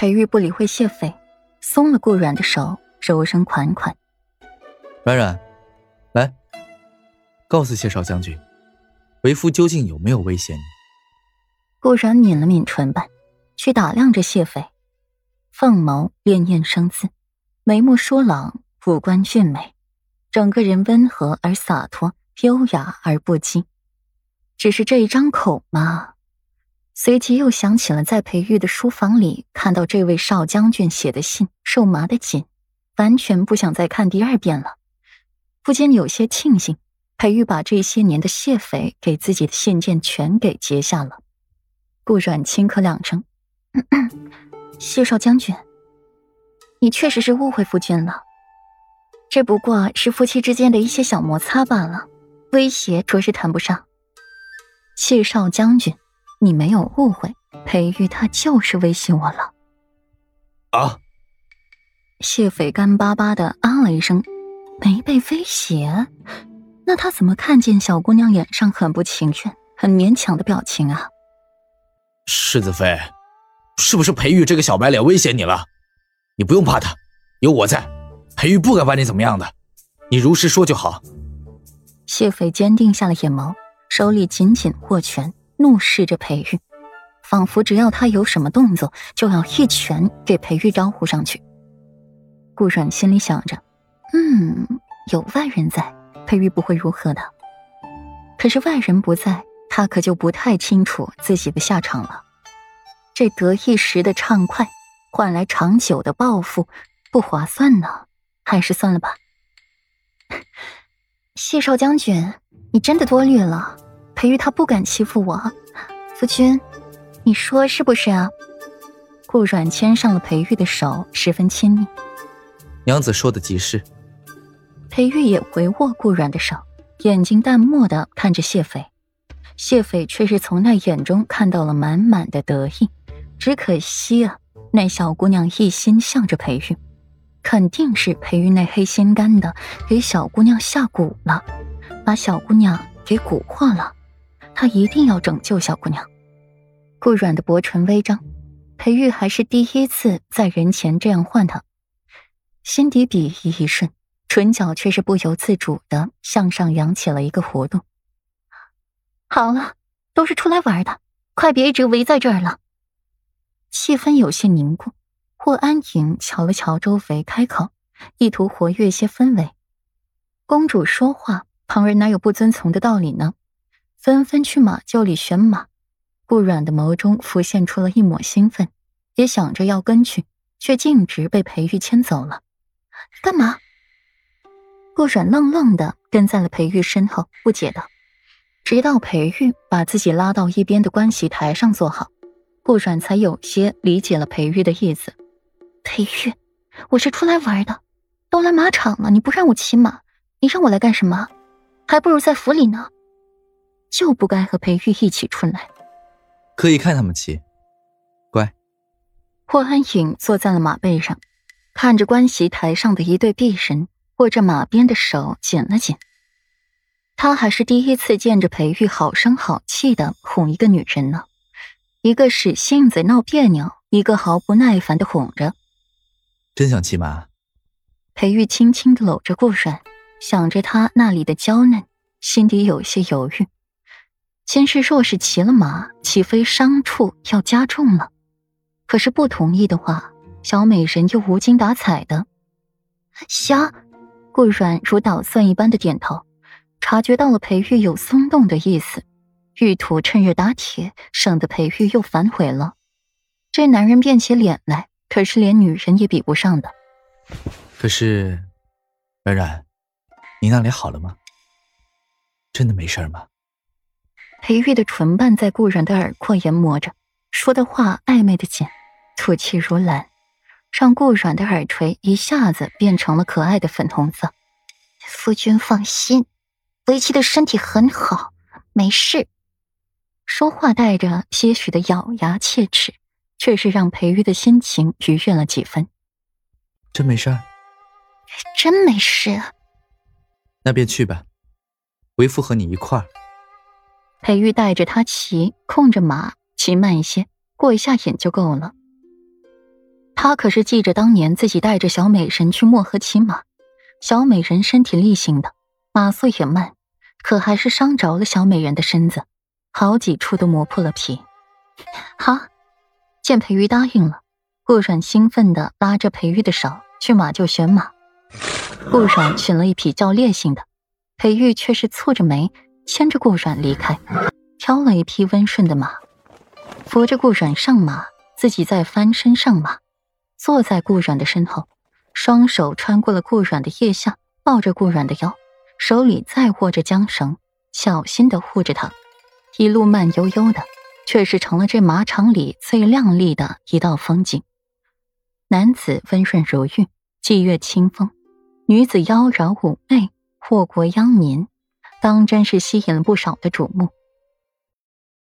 裴玉不理会谢斐，松了顾软的手，柔声款款：“软软，来，告诉谢少将军，为夫究竟有没有威胁你？”顾阮抿了抿唇瓣，去打量着谢斐，凤眸潋滟生姿，眉目疏朗，五官俊美，整个人温和而洒脱，优雅而不羁。只是这一张口嘛，随即又想起了在裴玉的书房里看到这位少将军写的信，手麻的紧，完全不想再看第二遍了。不禁有些庆幸，裴玉把这些年的谢斐给自己的信件全给截下了。顾软轻咳两声：“ 谢少将军，你确实是误会夫君了。这不过是夫妻之间的一些小摩擦罢了，威胁着实谈不上。”谢少将军，你没有误会，裴玉他就是威胁我了。啊！谢斐干巴巴的啊了一声，没被威胁，那他怎么看见小姑娘脸上很不情愿、很勉强的表情啊？世子妃，是不是裴玉这个小白脸威胁你了？你不用怕他，有我在，裴玉不敢把你怎么样的，你如实说就好。谢斐坚定下了眼眸。手里紧紧握拳，怒视着裴玉，仿佛只要他有什么动作，就要一拳给裴玉招呼上去。顾软心里想着：“嗯，有外人在，裴玉不会如何的。可是外人不在，他可就不太清楚自己的下场了。这得一时的畅快，换来长久的报复，不划算呢。还是算了吧。谢少将军。”你真的多虑了，裴玉他不敢欺负我，夫君，你说是不是啊？顾软牵上了裴玉的手，十分亲密。娘子说的极是。裴玉也回握顾软的手，眼睛淡漠的看着谢斐，谢斐却是从那眼中看到了满满的得意。只可惜啊，那小姑娘一心向着裴玉，肯定是裴玉那黑心肝的给小姑娘下蛊了。把小姑娘给蛊惑了，他一定要拯救小姑娘。顾软的薄唇微张，裴玉还是第一次在人前这样唤他，心底鄙夷一瞬，唇角却是不由自主的向上扬起了一个弧度。好了，都是出来玩的，快别一直围在这儿了。气氛有些凝固，霍安影瞧了瞧周围，开口，意图活跃些氛围。公主说话。旁人哪有不遵从的道理呢？纷纷去马厩里选马。顾软的眸中浮现出了一抹兴奋，也想着要跟去，却径直被裴玉牵走了。干嘛？顾软愣愣的跟在了裴玉身后，不解道。直到裴玉把自己拉到一边的观席台上坐好，顾软才有些理解了裴玉的意思。裴玉，我是出来玩的，都来马场了，你不让我骑马，你让我来干什么？还不如在府里呢，就不该和裴玉一起出来。可以看他们骑，乖。霍安影坐在了马背上，看着观席台上的一对璧人，握着马鞭的手紧了紧。他还是第一次见着裴玉好声好气的哄一个女人呢，一个使性子闹别扭，一个毫不耐烦的哄着。真想骑马？裴玉轻轻的搂着顾软。想着他那里的娇嫩，心底有些犹豫。先是若是骑了马，岂非伤处要加重了？可是不同意的话，小美人又无精打采的。行，顾软如捣蒜一般的点头，察觉到了裴玉有松动的意思，欲图趁热打铁，省得裴玉又反悔了。这男人变起脸来，可是连女人也比不上的。可是，软软。你那里好了吗？真的没事吗？裴玉的唇瓣在顾然的耳廓研磨着，说的话暧昧的紧，吐气如兰，让顾软的耳垂一下子变成了可爱的粉红色。夫君放心，为妻的身体很好，没事。说话带着些许的咬牙切齿，却是让裴玉的心情愉悦了几分。真没事？真没事。那便去吧，为父和你一块儿。裴玉带着他骑，控着马，骑慢一些，过一下瘾就够了。他可是记着当年自己带着小美人去漠河骑马，小美人身体力行的，马速也慢，可还是伤着了小美人的身子，好几处都磨破了皮。好，见裴玉答应了，顾阮兴奋的拉着裴玉的手去马厩选马。顾阮选了一匹较烈性的，裴玉却是蹙着眉牵着顾阮离开，挑了一匹温顺的马，扶着顾阮上马，自己再翻身上马。坐在顾阮的身后，双手穿过了顾阮的腋下，抱着顾阮的腰，手里再握着缰绳，小心的护着他，一路慢悠悠的，却是成了这马场里最亮丽的一道风景。男子温润如玉，霁月清风；女子妖娆妩媚，祸国殃民，当真是吸引了不少的瞩目。